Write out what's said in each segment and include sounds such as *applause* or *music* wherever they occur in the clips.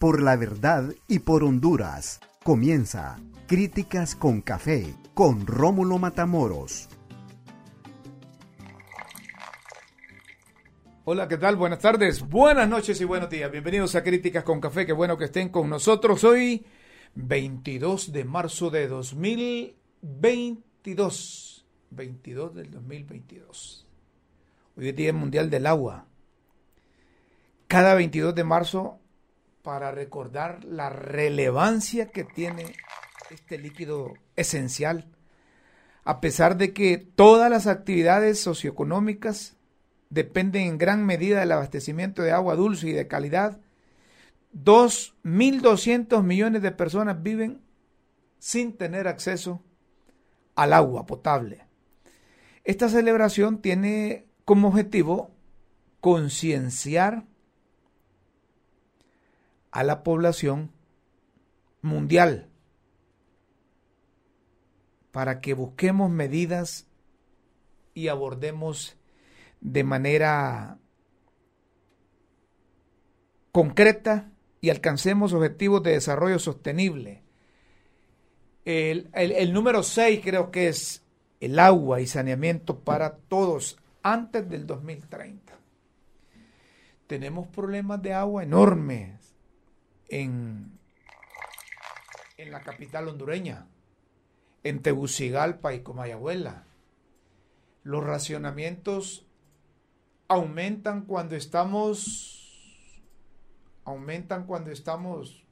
por la verdad y por Honduras. Comienza Críticas con Café con Rómulo Matamoros. Hola, ¿qué tal? Buenas tardes, buenas noches y buenos días. Bienvenidos a Críticas con Café. Qué bueno que estén con nosotros hoy, 22 de marzo de 2022. 22 del 2022. Hoy es Día Mundial del Agua. Cada 22 de marzo para recordar la relevancia que tiene este líquido esencial, a pesar de que todas las actividades socioeconómicas dependen en gran medida del abastecimiento de agua dulce y de calidad, 2.200 millones de personas viven sin tener acceso al agua potable. Esta celebración tiene como objetivo concienciar a la población mundial para que busquemos medidas y abordemos de manera concreta y alcancemos objetivos de desarrollo sostenible. El, número 6 creo que es el agua y saneamiento para todos antes del 2030. Tenemos problemas de agua enormes en, la capital hondureña, en Tegucigalpa y Comayagüela. Los racionamientos aumentan cuando estamos aumentan cuando estamos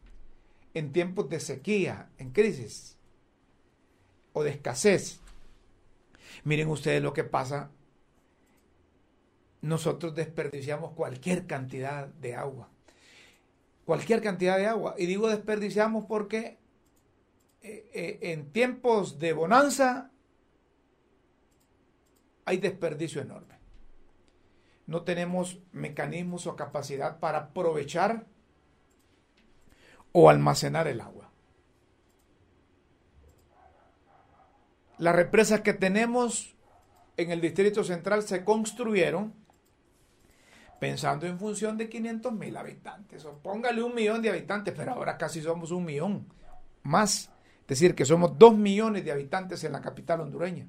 en tiempos de sequía, en crisis o de escasez. Miren ustedes lo que pasa. Nosotros desperdiciamos cualquier cantidad de agua. Cualquier cantidad de agua. Y digo desperdiciamos porque eh, eh, en tiempos de bonanza hay desperdicio enorme no tenemos mecanismos o capacidad para aprovechar o almacenar el agua. Las represas que tenemos en el Distrito Central se construyeron pensando en función de 500 mil habitantes. O póngale un millón de habitantes, pero ahora casi somos un millón más. Es decir, que somos dos millones de habitantes en la capital hondureña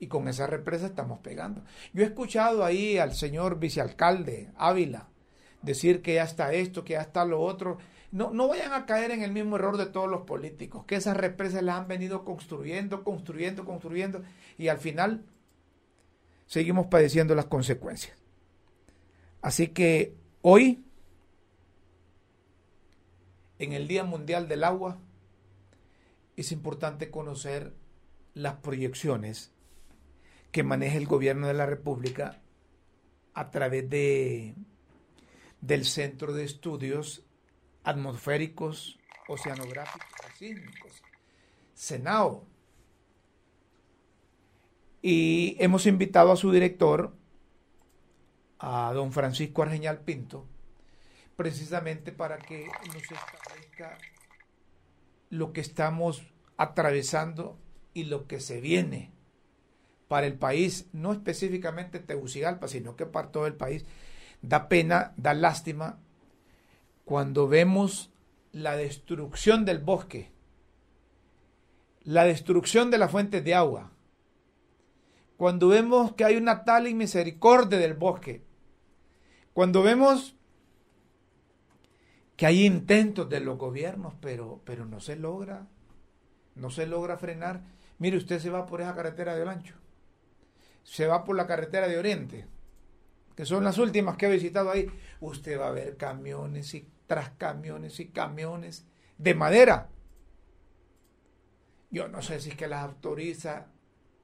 y con esa represa estamos pegando. Yo he escuchado ahí al señor vicealcalde Ávila decir que ya está esto, que ya está lo otro. No, no vayan a caer en el mismo error de todos los políticos, que esas represas las han venido construyendo, construyendo, construyendo y al final seguimos padeciendo las consecuencias. Así que hoy, en el Día Mundial del Agua, es importante conocer las proyecciones que maneja el gobierno de la República a través de, del Centro de Estudios Atmosféricos, Oceanográficos y Sísmicos, SENAO. Y hemos invitado a su director, a don Francisco Argeñal Pinto, precisamente para que nos establezca lo que estamos atravesando y lo que se viene para el país, no específicamente Tegucigalpa, sino que para todo el país. Da pena, da lástima cuando vemos la destrucción del bosque, la destrucción de las fuentes de agua, cuando vemos que hay una tal inmisericordia del bosque, cuando vemos que hay intentos de los gobiernos, pero, pero no se logra, no se logra frenar. Mire, usted se va por esa carretera de Olancho se va por la carretera de Oriente, que son las últimas que he visitado ahí, usted va a ver camiones y tras camiones y camiones de madera. Yo no sé si es que las autoriza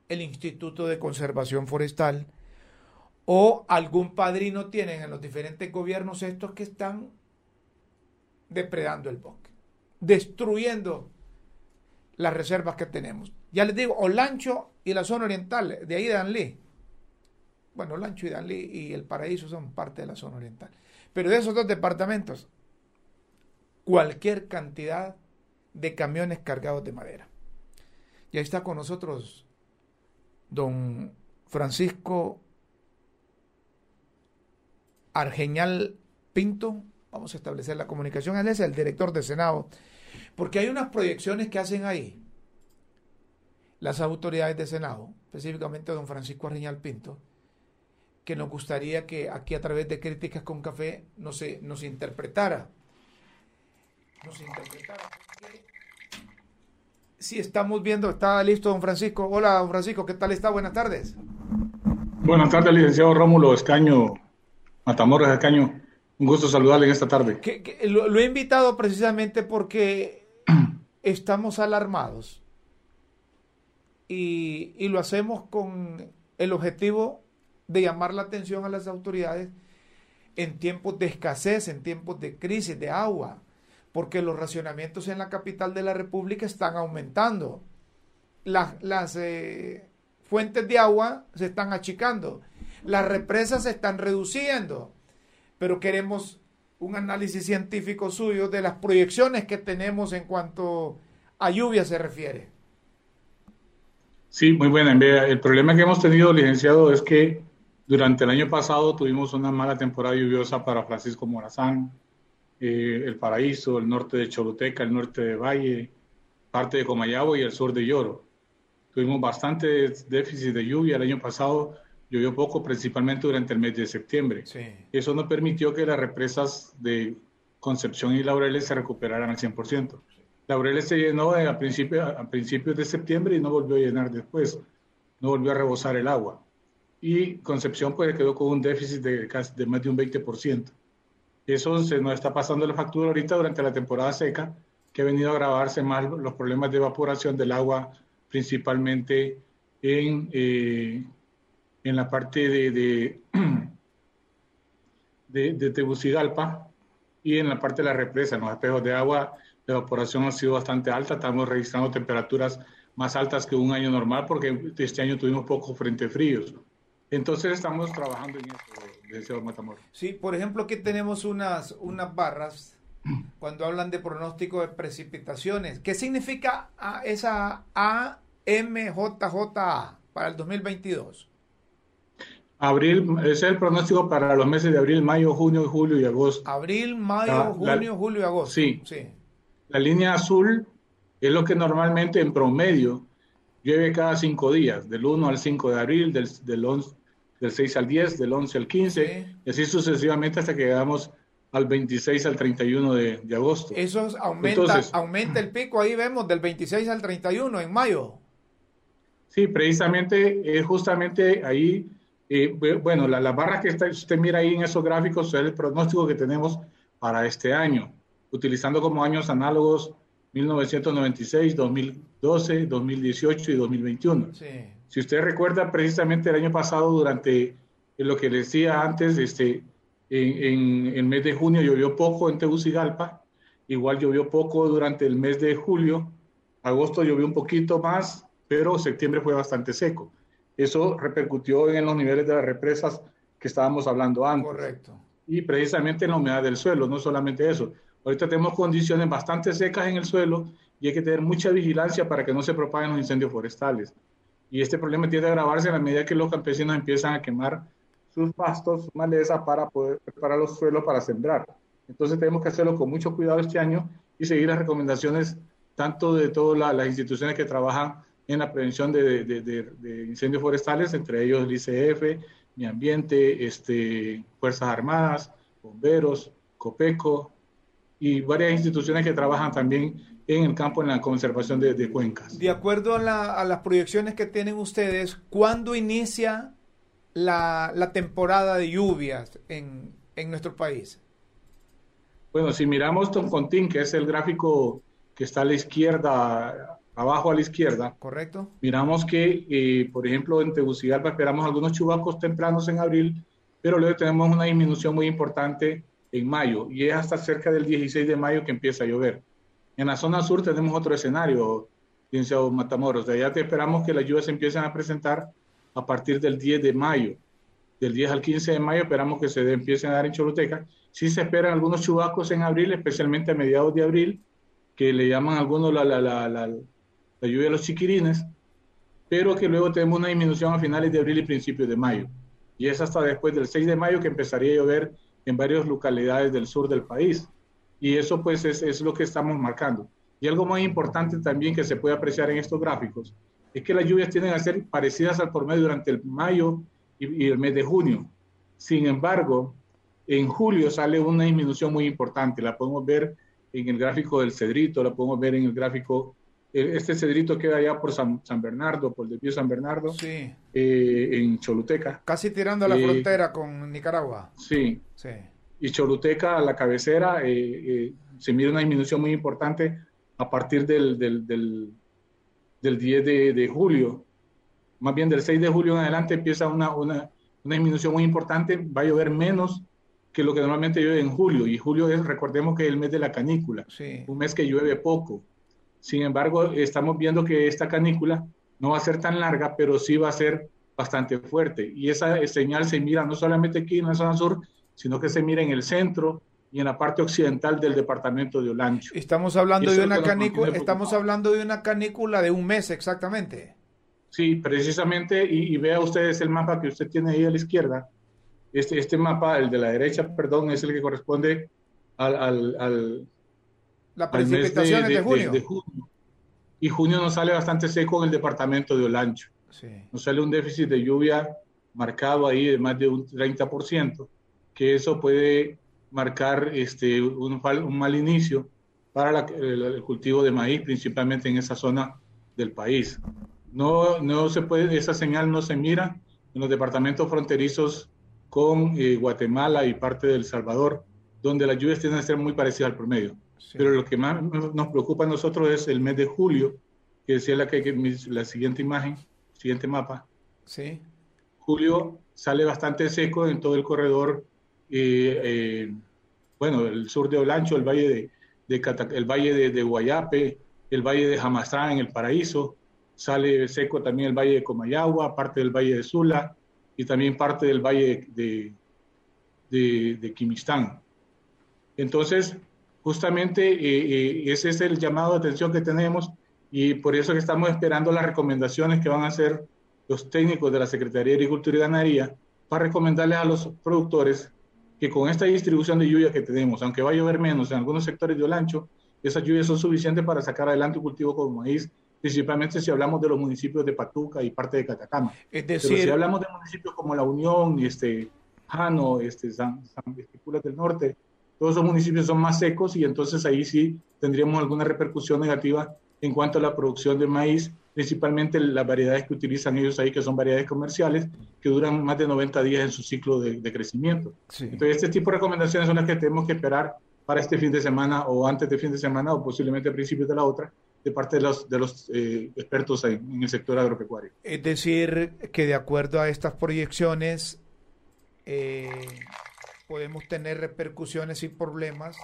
el Instituto de Conservación Forestal o algún padrino tienen en los diferentes gobiernos estos que están depredando el bosque, destruyendo las reservas que tenemos. Ya les digo, Olancho y la zona oriental, de ahí Danlí. Bueno, Lancho y Danlí y El Paraíso son parte de la zona oriental. Pero de esos dos departamentos, cualquier cantidad de camiones cargados de madera. Y ahí está con nosotros don Francisco Argeñal Pinto, vamos a establecer la comunicación, él es el director de Senado, porque hay unas proyecciones que hacen ahí las autoridades de Senado, específicamente don Francisco Arriñal Pinto, que nos gustaría que aquí a través de Críticas con Café nos, nos interpretara. Nos interpretara. Sí, estamos viendo, está listo don Francisco. Hola, don Francisco, ¿qué tal está? Buenas tardes. Buenas tardes, licenciado Rómulo Escaño, Matamoros Escaño. Un gusto saludarle en esta tarde. lo, he invitado precisamente porque *clears throat* estamos alarmados y, y lo hacemos con el objetivo de llamar la atención a las autoridades en tiempos de escasez, en tiempos de crisis de agua, porque los racionamientos en la capital de la República están aumentando. Las, las eh, fuentes de agua se están achicando, las represas se están reduciendo, pero queremos un análisis científico suyo de las proyecciones que tenemos en cuanto a lluvia se refiere. Sí, muy buena. El problema que hemos tenido, licenciado, es que durante el año pasado tuvimos una mala temporada lluviosa para Francisco Morazán, eh, el Paraíso, el norte de Choluteca, el norte de Valle, parte de Comayabo y el sur de Lloro. Tuvimos bastante déficit de lluvia el año pasado, llovió poco, principalmente durante el mes de septiembre. Eso no permitió que las represas de Concepción y Laureles se recuperaran al 100%. Laureles se llenó a, principio, a principios de septiembre y no volvió a llenar después, no volvió a rebosar el agua y Concepción pues quedó con un déficit de, de más de un 20%. Eso se nos está pasando la factura ahorita durante la temporada seca, que ha venido a agravarse más los problemas de evaporación del agua, principalmente en, eh, en la parte de, de, *clears throat* de, y en la parte de la represa. En los espejos de agua, la evaporación ha sido bastante alta. Estamos registrando temperaturas más altas que un año normal porque este año tuvimos pocos frentes fríos. Entonces estamos trabajando en eso, deseo Matamoros. Sí, por ejemplo, aquí tenemos unas, unas barras *clears throat* cuando hablan de pronóstico de precipitaciones. ¿Qué significa esa AMJJA para el 2022? Abril, ese es el pronóstico para los meses de abril, mayo, junio, julio y agosto. Abril, mayo, junio, julio y agosto. Sí. sí. La línea azul es lo que normalmente en promedio llueve cada cinco días, del 1 al 5 de abril, del, del, 11, del 6 al 10, del 11 al 15, y así sucesivamente hasta que llegamos al 26 al 31 de, de agosto. Eso aumenta, aumenta el pico, ahí vemos, del 26 al 31 en mayo. Sí, precisamente es justamente ahí, eh, bueno, la, la, barra que está, usted mira ahí en esos gráficos es el pronóstico que tenemos para este año, utilizando como años análogos 1996, 2012, 2018 y 2021. Si usted recuerda precisamente el año pasado, durante lo que le decía antes, este, en, el mes de junio llovió poco en Tegucigalpa, igual llovió poco durante el mes de julio, agosto llovió un poquito más, pero septiembre fue bastante seco. Eso repercutió en los niveles de las represas que estábamos hablando antes. Correcto. Y precisamente en la humedad del suelo, no solamente eso, Ahorita tenemos condiciones bastante secas en el suelo y hay que tener mucha vigilancia para que no se propaguen los incendios forestales. Y este problema tiende a agravarse a la medida que los campesinos empiezan a quemar sus pastos, su maleza para poder preparar los suelos para sembrar. Entonces tenemos que hacerlo con mucho cuidado este año y seguir las recomendaciones tanto de todas las instituciones que trabajan en la prevención de, de, de, incendios forestales, entre ellos el ICF, Mi Ambiente, este, Fuerzas Armadas, Bomberos, COPECO, y varias instituciones que trabajan también en el campo en la conservación de, cuencas. De acuerdo a, las proyecciones que tienen ustedes, ¿cuándo inicia la, temporada de lluvias en, nuestro país? Bueno, si miramos Toncontín, que es el gráfico que está a la izquierda, abajo a la izquierda. Correcto. Miramos que, eh, por ejemplo, en Tegucigalpa esperamos algunos chubascos tempranos en abril, pero luego tenemos una disminución muy importante en mayo y es hasta cerca del 16 de mayo que empieza a llover. En la zona sur tenemos otro escenario, licenciado Matamoros. De allá te esperamos que las lluvias se empiecen a presentar a partir del 10 de mayo. Del 10 al 15 de mayo esperamos que se empiecen a dar en Choluteca. Sí se esperan algunos chubascos en abril, especialmente a mediados de abril, que le llaman algunos la, la, la, la, la lluvia de los chiquirines, pero que luego tenemos una disminución a finales de abril y principios de mayo. Y es hasta después del 6 de mayo que empezaría a llover en varias localidades del sur del país. Y eso pues es, es lo que estamos marcando. Y algo más importante también que se puede apreciar en estos gráficos es que las lluvias tienden a ser parecidas al promedio durante el mayo y, y el mes de junio. Sin embargo, en julio sale una disminución muy importante. La podemos ver en el gráfico del Cedrito, la podemos ver en el gráfico este cedrito queda allá por San, Bernardo, por el desvío San Bernardo, sí. Eh, en Choluteca. Casi tirando a la eh, frontera con Nicaragua. Sí. sí. Y Choluteca, a la cabecera, eh, se mide una disminución muy importante a partir del, del, del, 10 de, julio. Más bien del 6 de julio en adelante empieza una, una, una disminución muy importante. Va a llover menos que lo que normalmente llueve en julio. Y julio es, recordemos que es el mes de la canícula, sí. un mes que llueve poco. Sin embargo, estamos viendo que esta canícula no va a ser tan larga, pero sí va a ser bastante fuerte. Y esa señal se mira no solamente aquí en la zona sur, sino que se mira en el centro y en la parte occidental del departamento de Olancho. Estamos hablando de una canícula, estamos hablando de una canícula de un mes exactamente. Sí, precisamente, y, vea ustedes el mapa que usted tiene ahí a la izquierda. Este, este mapa, el de la derecha, perdón, es el que corresponde al la precipitación de, junio. Y junio nos sale bastante seco en el departamento de Olancho. Sí. Nos sale un déficit de lluvia marcado ahí de más de un 30%, que eso puede marcar este, un, un mal inicio para el, cultivo de maíz, principalmente en esa zona del país. No, no se puede, esa señal no se mira en los departamentos fronterizos con eh, Guatemala y parte del Salvador, donde las lluvias tienden a ser muy parecidas al promedio. Pero lo que más nos preocupa a nosotros es el mes de julio, que decía la, que, la siguiente imagen, siguiente mapa. Sí. Julio sale bastante seco en todo el corredor, eh, eh, bueno, el sur de Olancho, el valle de, el valle de, Guayape, el valle de Jamastrán en el Paraíso, sale seco también el valle de Comayagua, parte del valle de Sula y también parte del valle de, de, de Quimistán. Entonces, justamente eh, eh, ese es el llamado de atención que tenemos y por eso que estamos esperando las recomendaciones que van a hacer los técnicos de la Secretaría de Agricultura y Ganadería para recomendarles a los productores que con esta distribución de lluvia que tenemos, aunque va a llover menos en algunos sectores de Olancho, esas lluvias son suficientes para sacar adelante un cultivo como maíz, principalmente si hablamos de los municipios de Patuca y parte de Catacama. Es decir, si hablamos de municipios como La Unión, este, Jano, este, San, San del Norte, todos esos municipios son más secos y entonces ahí sí tendríamos alguna repercusión negativa en cuanto a la producción de maíz, principalmente las variedades que utilizan ellos ahí, que son variedades comerciales, que duran más de 90 días en su ciclo de, crecimiento. Entonces, este tipo de recomendaciones son las que tenemos que esperar para este fin de semana o antes de fin de semana o posiblemente a principios de la otra, de parte de los, de los eh, expertos en el sector agropecuario. Es decir, que de acuerdo a estas proyecciones, eh, podemos tener repercusiones y problemas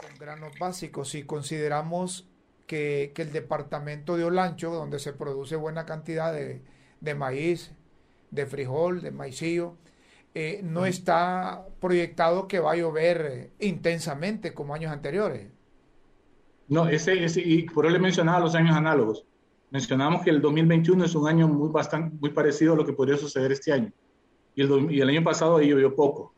con granos básicos. Si consideramos que, el departamento de Olancho, donde se produce buena cantidad de, maíz, de frijol, de maicillo, eh, no está proyectado que va a llover intensamente como años anteriores. No, ese, ese, y por eso le mencionaba los años análogos. Mencionamos que el 2021 es un año muy, bastante, muy parecido a lo que podría suceder este año. Y el, y el año pasado ahí llovió poco.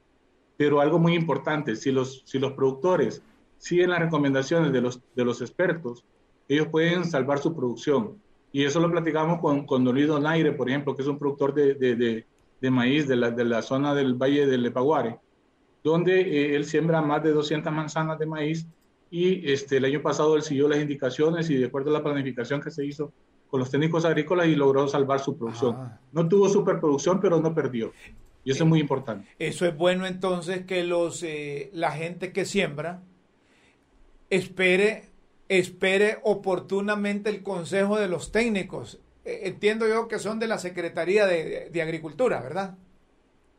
Pero algo muy importante, si los, si los productores siguen las recomendaciones de los, de los expertos, ellos pueden salvar su producción. Y eso lo platicamos con, con Don Luis Donaire, por ejemplo, que es un productor de, de, de, maíz de la, de la, zona del Valle del Lepaguare, donde eh, él siembra más de 200 manzanas de maíz y este, el año pasado él siguió las indicaciones y de acuerdo a la planificación que se hizo con los técnicos agrícolas y logró salvar su producción. Ah. No tuvo superproducción, pero no perdió. Y eso es muy importante. Eso es bueno entonces que los eh, la gente que siembra espere espere oportunamente el consejo de los técnicos. Eh, entiendo yo que son de la Secretaría de, Agricultura, ¿verdad?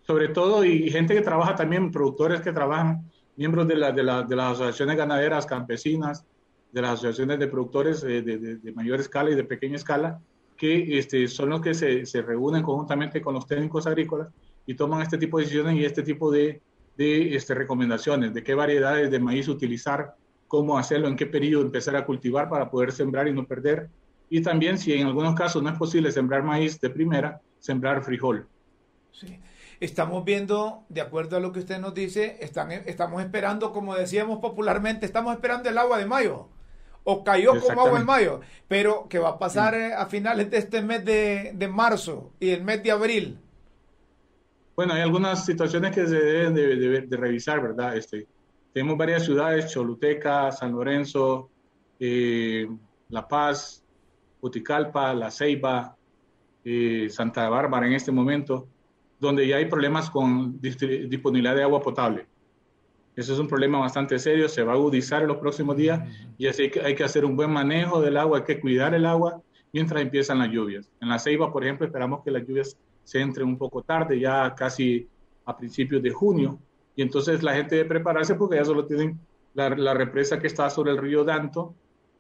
Sobre todo, y gente que trabaja también, productores que trabajan, miembros de, la, de, la, de las asociaciones ganaderas, campesinas, de las asociaciones de productores eh, de, de, mayor escala y de pequeña escala, que este, son los que se, se reúnen conjuntamente con los técnicos agrícolas y toman este tipo de decisiones y este tipo de, de este, recomendaciones, de qué variedades de maíz utilizar, cómo hacerlo, en qué periodo empezar a cultivar para poder sembrar y no perder. Y también, si en algunos casos no es posible sembrar maíz de primera, sembrar frijol. Sí. estamos viendo, de acuerdo a lo que usted nos dice, están, estamos esperando, como decíamos popularmente, estamos esperando el agua de mayo. O cayó como agua en mayo, pero que va a pasar a finales de este mes de, de, marzo y el mes de abril. Bueno, hay algunas situaciones que se deben de, de, revisar, ¿verdad? Este, tenemos varias ciudades, Choluteca, San Lorenzo, eh, La Paz, Uticalpa, La Ceiba, eh, Santa Bárbara en este momento, donde ya hay problemas con disponibilidad de agua potable. Eso es un problema bastante serio, se va a agudizar en los próximos días y así que hay que hacer un buen manejo del agua, hay que cuidar el agua mientras empiezan las lluvias. En la Ceiba, por ejemplo, esperamos que las lluvias se entren un poco tarde, ya casi a principios de junio, y entonces la gente debe prepararse porque ya solo tienen la, la represa que está sobre el río Danto,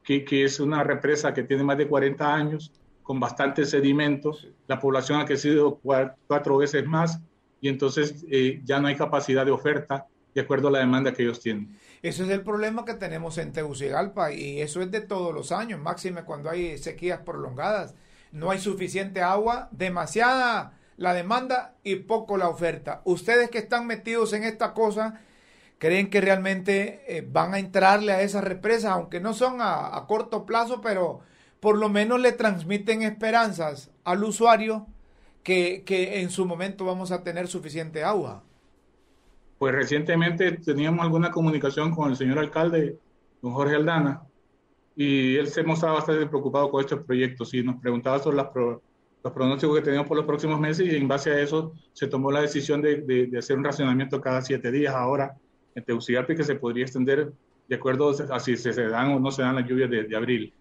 que, que, es una represa que tiene más de 40 años, con bastante sedimentos, la población ha crecido cuatro, veces más y entonces eh, ya no hay capacidad de oferta de acuerdo a la demanda que ellos tienen. Ese es el problema que tenemos en Tegucigalpa y eso es de todos los años, máxime cuando hay sequías prolongadas. No hay suficiente agua, demasiada la demanda y poco la oferta. Ustedes que están metidos en esta cosa, ¿creen que realmente eh, van a entrarle a esas represas, aunque no son a corto plazo, pero por lo menos le transmiten esperanzas al usuario que, en su momento vamos a tener suficiente agua. Pues recientemente teníamos alguna comunicación con el señor alcalde, don Jorge Aldana, y él se mostraba bastante preocupado con estos proyectos y nos preguntaba sobre los pronósticos que teníamos por los próximos meses y en base a eso se tomó la decisión de, hacer un racionamiento cada siete días ahora en Tegucigalpa y que se podría extender de acuerdo a si se, dan o no se dan las lluvias de abril.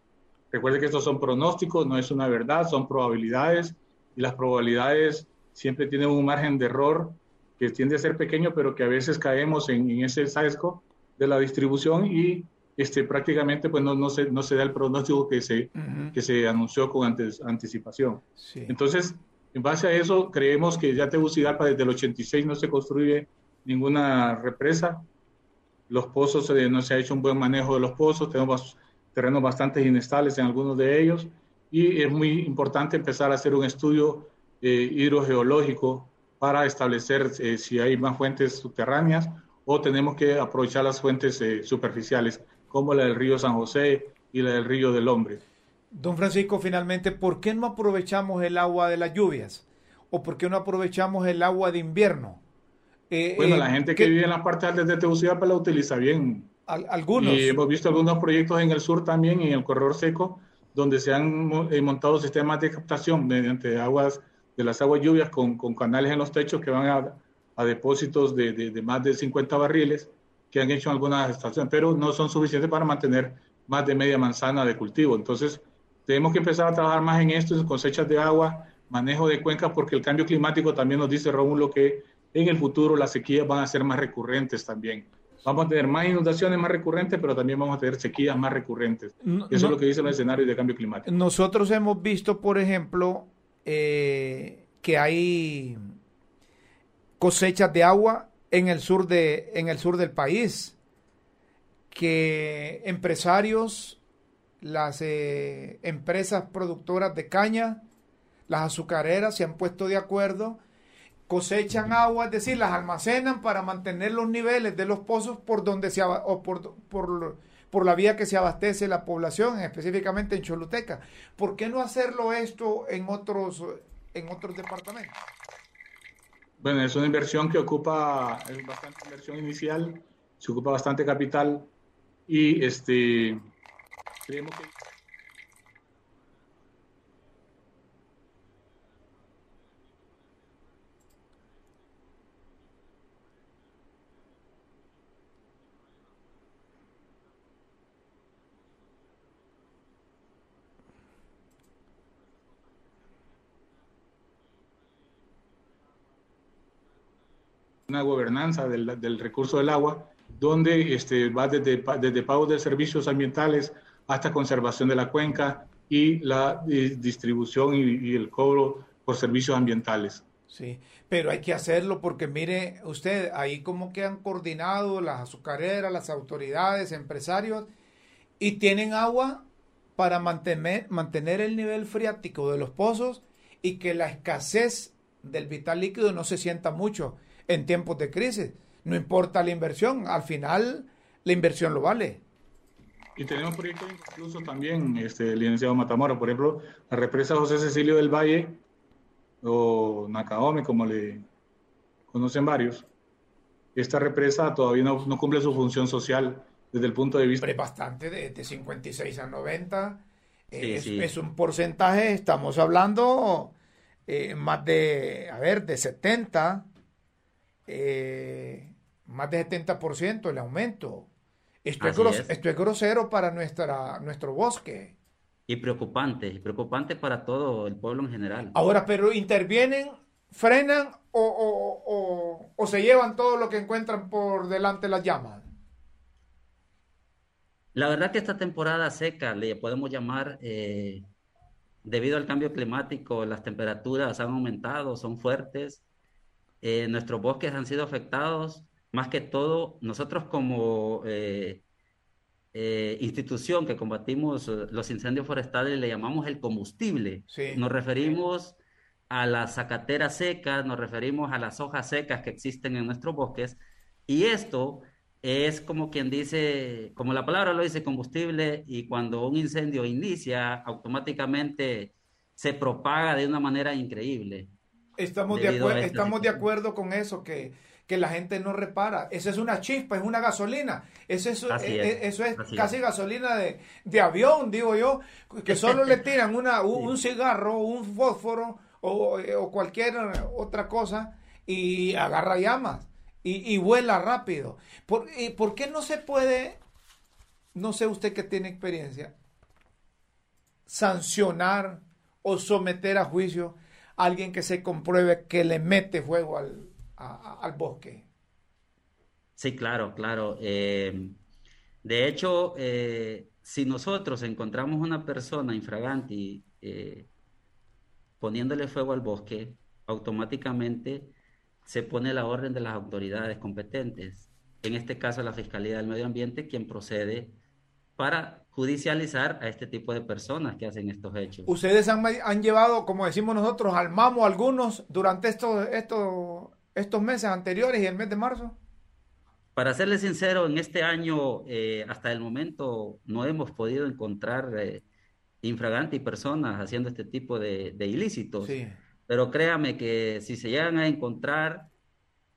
Recuerde que estos son pronósticos, no es una verdad, son probabilidades y las probabilidades siempre tienen un margen de error que tiende a ser pequeño, pero que a veces caemos en, ese sesgo de la distribución y este, prácticamente pues no, no, se, no se da el pronóstico que se, que se anunció con antes, anticipación. Entonces, en base a eso, creemos que ya Tegucigalpa desde el 86 no se construye ninguna represa. Los pozos, eh, no se ha hecho un buen manejo de los pozos, tenemos terrenos bastante inestables en algunos de ellos, y es muy importante empezar a hacer un estudio eh, hidrogeológico para establecer eh, si hay más fuentes subterráneas o tenemos que aprovechar las fuentes superficiales, como la del río San José y la del río del Hombre. Don Francisco, finalmente, ¿por qué no aprovechamos el agua de las lluvias? ¿O por qué no aprovechamos el agua de invierno? bueno, la gente que, vive en las partes altas de Tegucigalpa la utiliza bien, algunos. Y hemos visto algunos proyectos en el sur también, en el corredor seco, donde se han eh, montado sistemas de captación mediante aguas de las aguas lluvias con, con canales en los techos que van a, a depósitos de, de, más de 50 barriles que han hecho algunas estaciones, pero no son suficientes para mantener más de media manzana de cultivo. Entonces, tenemos que empezar a trabajar más en esto, en cosechas de agua, manejo de cuencas, porque el cambio climático también nos dice, Rómulo, que en el futuro las sequías van a ser más recurrentes también. Vamos a tener más inundaciones más recurrentes, pero también vamos a tener sequías más recurrentes. Eso es lo que dice el escenario de cambio climático. Nosotros hemos visto, por ejemplo, eh, que hay cosechas de agua en el sur de en el sur del país que empresarios las eh, empresas productoras de caña las azucareras se han puesto de acuerdo cosechan agua, es decir, las almacenan para mantener los niveles de los pozos por donde se o por, por, por la vía que se abastece la población, específicamente en Choluteca. ¿Por qué no hacerlo esto en otros en otros departamentos? Bueno, es una inversión que ocupa, es bastante inversión inicial, se ocupa bastante capital y este creemos que una gobernanza del, del, recurso del agua, donde este, va desde, desde pagos de servicios ambientales hasta conservación de la cuenca y la distribución y, el cobro por servicios ambientales. Sí, pero hay que hacerlo porque mire usted, ahí como que han coordinado las azucareras, las autoridades, empresarios, y tienen agua para mantener, mantener el nivel freático de los pozos y que la escasez del vital líquido no se sienta mucho en tiempos de crisis. No importa la inversión, al final la inversión lo vale. Y tenemos proyectos incluso también, este, licenciado Matamora, por ejemplo, la represa José Cecilio del Valle, o Nakaome, como le conocen varios. Esta represa todavía no, no cumple su función social desde el punto de vista... Pero bastante, de, 56 a 90. es, un porcentaje, estamos hablando eh, más de, a ver, de 70, eh, más de 70% el aumento. Esto es, esto es, grosero para nuestra, nuestro bosque. Y preocupante, y preocupante para todo el pueblo en general. Ahora, pero intervienen, frenan o, o se llevan todo lo que encuentran por delante las llamas. La verdad que esta temporada seca, le podemos llamar, eh, debido al cambio climático, las temperaturas han aumentado, son fuertes, eh, nuestros bosques han sido afectados, más que todo, nosotros como eh, institución que combatimos los incendios forestales le llamamos el combustible. Nos referimos a las zacateras secas, nos referimos a las hojas secas que existen en nuestros bosques, y esto es como quien dice, como la palabra lo dice, combustible, y cuando un incendio inicia, automáticamente se propaga de una manera increíble. Estamos, de, este estamos de acuerdo con eso, que, que, la gente no repara. Esa es una chispa, es una gasolina. Eso es, eh, eso es casi gasolina de, de, avión, digo yo, que solo le tiran una, un, cigarro, un fósforo o, o cualquier otra cosa y agarra llamas y, vuela rápido. ¿Por, ¿Por qué no se puede, no sé usted que tiene experiencia, sancionar o someter a juicio alguien que se compruebe que le mete fuego al, bosque? Sí, claro, claro. Eh, de hecho, eh, si nosotros encontramos una persona infraganti eh, poniéndole fuego al bosque, automáticamente se pone la orden de las autoridades competentes, en este caso la Fiscalía del Medio Ambiente, quien procede para judicializar a este tipo de personas que hacen estos hechos. Ustedes han, llevado, como decimos nosotros, al mamo algunos durante estos, estos, estos meses anteriores y el mes de marzo. Para serles sincero, en este año, eh, hasta el momento, no hemos podido encontrar eh, infraganti personas haciendo este tipo de, de ilícitos. Sí pero créame que si se llegan a encontrar,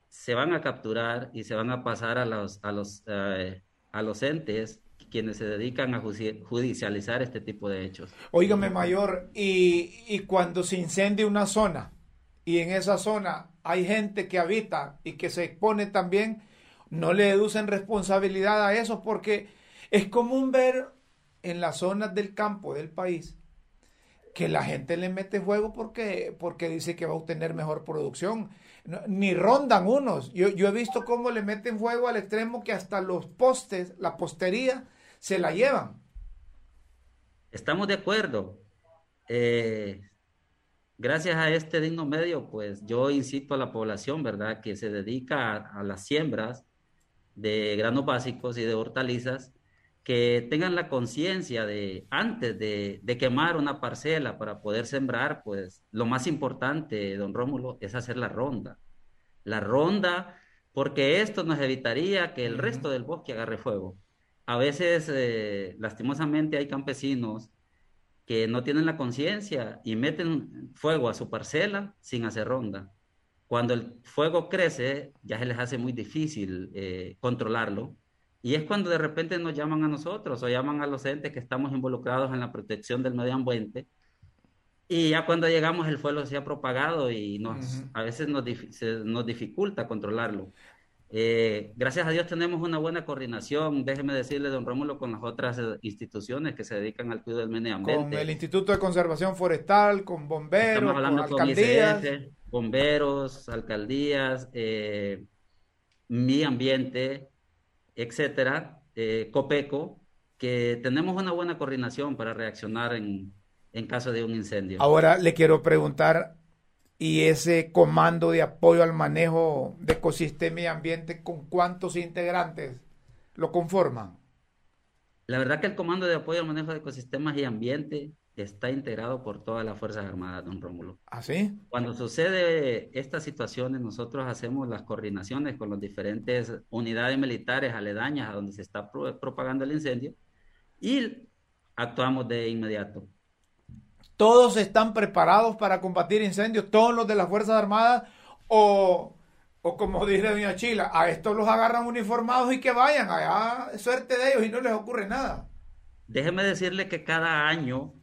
se van a capturar y se van a pasar a los, a los, eh, a los entes quienes se dedican a judicializar este tipo de hechos. Óigame, mayor, y, y cuando se incendia una zona y en esa zona hay gente que habita y que se expone también, no le deducen responsabilidad a eso porque es común ver en las zonas del campo del país que la gente le mete fuego porque, porque dice que va a obtener mejor producción. Ni rondan unos. Yo, yo he visto cómo le meten fuego al extremo que hasta los postes, la postería, se la llevan. Estamos de acuerdo. Eh, gracias a este digno medio, pues yo incito a la población, ¿verdad?, que se dedica a las siembras de granos básicos y de hortalizas, que tengan la conciencia de antes de, quemar una parcela para poder sembrar, pues lo más importante, don Rómulo, es hacer la ronda. La ronda, porque esto nos evitaría que el resto del bosque agarre fuego. A veces, eh, lastimosamente, hay campesinos que no tienen la conciencia y meten fuego a su parcela sin hacer ronda. Cuando el fuego crece, ya se les hace muy difícil eh, controlarlo y es cuando de repente nos llaman a nosotros o llaman a los entes que estamos involucrados en la protección del medio ambiente. Y ya cuando llegamos el fuego se ha propagado y nos, a veces nos, nos dificulta controlarlo. Eh, gracias a Dios tenemos una buena coordinación, déjeme decirle, don Rómulo, con las otras eh, instituciones que se dedican al cuidado del medio ambiente. Con el Instituto de Conservación Forestal, con bomberos, con alcaldías. bomberos, alcaldías, eh, mi ambiente, etcétera, eh, Copeco, que tenemos una buena coordinación para reaccionar en, en caso de un incendio. Ahora le quiero preguntar, ¿y ese comando de apoyo al manejo de ecosistema y ambiente, con cuántos integrantes lo conforman? La verdad que el comando de apoyo al manejo de ecosistemas y ambiente está integrado por todas las Fuerzas Armadas, don Rómulo. ¿Así? ¿Ah, Cuando sucede estas situaciones, nosotros hacemos las coordinaciones con las diferentes unidades militares aledañas a donde se está propagando el incendio y actuamos de inmediato. ¿Todos están preparados para combatir incendios? ¿Todos los de las Fuerzas Armadas? ¿O, o como dice doña Chila, a estos los agarran uniformados y que vayan? Allá suerte de ellos y no les ocurre nada. Déjeme decirle que cada año,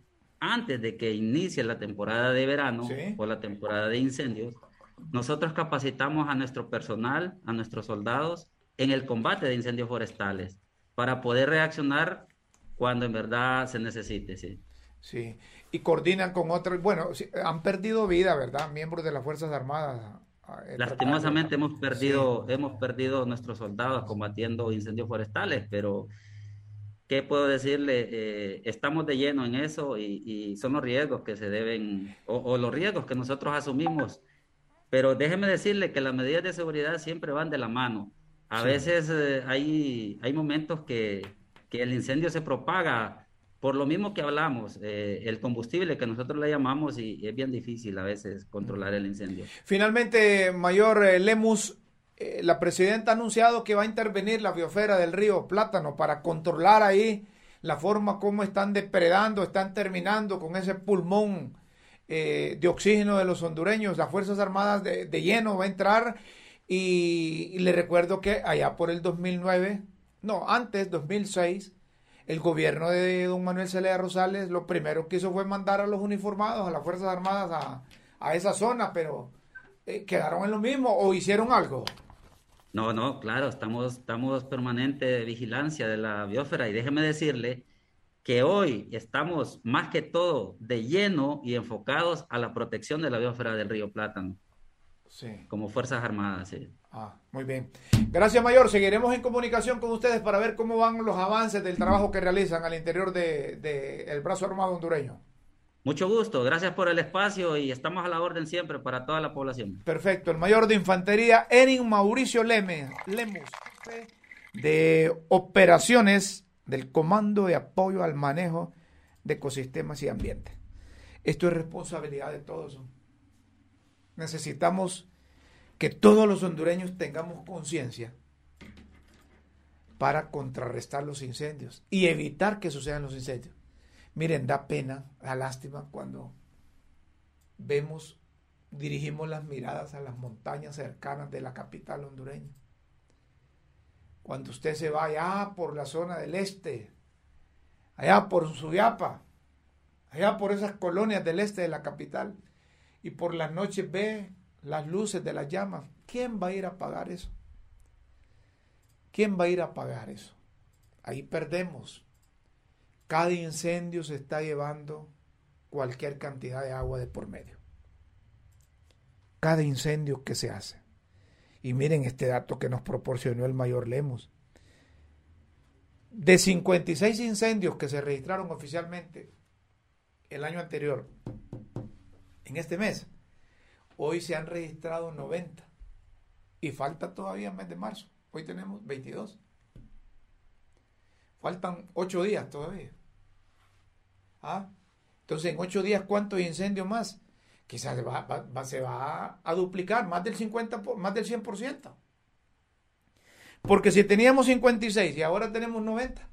antes de que inicie la temporada de verano o la temporada de incendios, nosotros capacitamos a nuestro personal, a nuestros soldados, en el combate de incendios forestales, para poder reaccionar cuando en verdad se necesite, sí. Sí, y coordinan con otros, bueno, han perdido vida, ¿verdad? Miembros de las Fuerzas Armadas. Eh, Lastimosamente hemos perdido, hemos perdido nuestros soldados combatiendo incendios forestales, pero ¿qué puedo decirle? Eh, estamos de lleno en eso y, son los riesgos que se deben, o, los riesgos que nosotros asumimos. Pero déjeme decirle que las medidas de seguridad siempre van de la mano. A veces eh, hay, hay momentos que, que, el incendio se propaga por lo mismo que hablamos, eh, el combustible que nosotros le llamamos y es bien difícil a veces controlar el incendio. Finalmente, Mayor Lemus, eh, la presidenta ha anunciado que va a intervenir la biosfera del río Plátano para controlar ahí la forma como están depredando, están terminando con ese pulmón eh, de oxígeno de los hondureños. Las Fuerzas Armadas de, lleno va a entrar y, le recuerdo que allá por el 2009, no, antes, 2006, el gobierno de don Manuel Celeda Rosales lo primero que hizo fue mandar a los uniformados, a las Fuerzas Armadas a, esa zona, pero eh, quedaron en lo mismo o hicieron algo. No, no, claro, estamos, estamos permanente vigilancia de la biosfera y déjeme decirle que hoy estamos más que todo de lleno y enfocados a la protección de la biosfera del río Plátano. Sí. Como Fuerzas Armadas, sí. Ah, muy bien. Gracias, Mayor. Seguiremos en comunicación con ustedes para ver cómo van los avances del trabajo que realizan al interior del de, el brazo armado hondureño. Mucho gusto, gracias por el espacio y estamos a la orden siempre para toda la población. Perfecto, el mayor de infantería, Erin Mauricio Lemes, Lemus, de operaciones del Comando de Apoyo al Manejo de Ecosistemas y Ambiente. Esto es responsabilidad de todos. Necesitamos que todos los hondureños tengamos conciencia para contrarrestar los incendios y evitar que sucedan los incendios. Miren, da pena, da lástima cuando vemos, dirigimos las miradas a las montañas cercanas de la capital hondureña. Cuando usted se va allá por la zona del este, allá por Suyapa, allá por esas colonias del este de la capital, y por las noches ve las luces de las llamas, ¿quién va a ir a pagar eso? ¿Quién va a ir a pagar eso? Ahí perdemos cada incendio se está llevando cualquier cantidad de agua de por medio. Cada incendio que se hace. Y miren este dato que nos proporcionó el mayor Lemos. De 56 incendios que se registraron oficialmente el año anterior, en este mes, hoy se han registrado 90. Y falta todavía el mes de marzo. Hoy tenemos 22. Faltan 8 días todavía. ¿Ah? Entonces, en ocho días, ¿cuántos incendios más? Quizás se va, a duplicar, más del 50, más del 100%. Porque si teníamos 56 y ahora tenemos 90,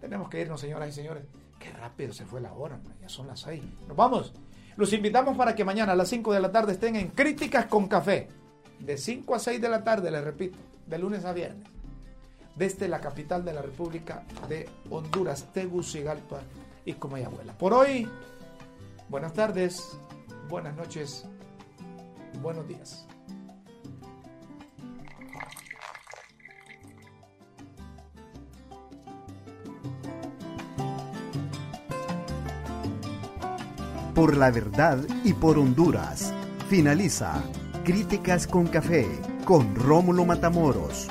tenemos que irnos, señoras y señores. Qué rápido se fue la hora, ya son las 6. Nos vamos. Los invitamos para que mañana a las 5 de la tarde estén en Críticas con Café. De 5 a 6 de la tarde, les repito, de lunes a viernes. Desde la capital de la República de Honduras, Tegucigalpa y como ella abuela. Por hoy, buenas tardes, buenas noches, buenos días. Por la verdad y por Honduras. Finaliza Críticas con Café con Rómulo Matamoros.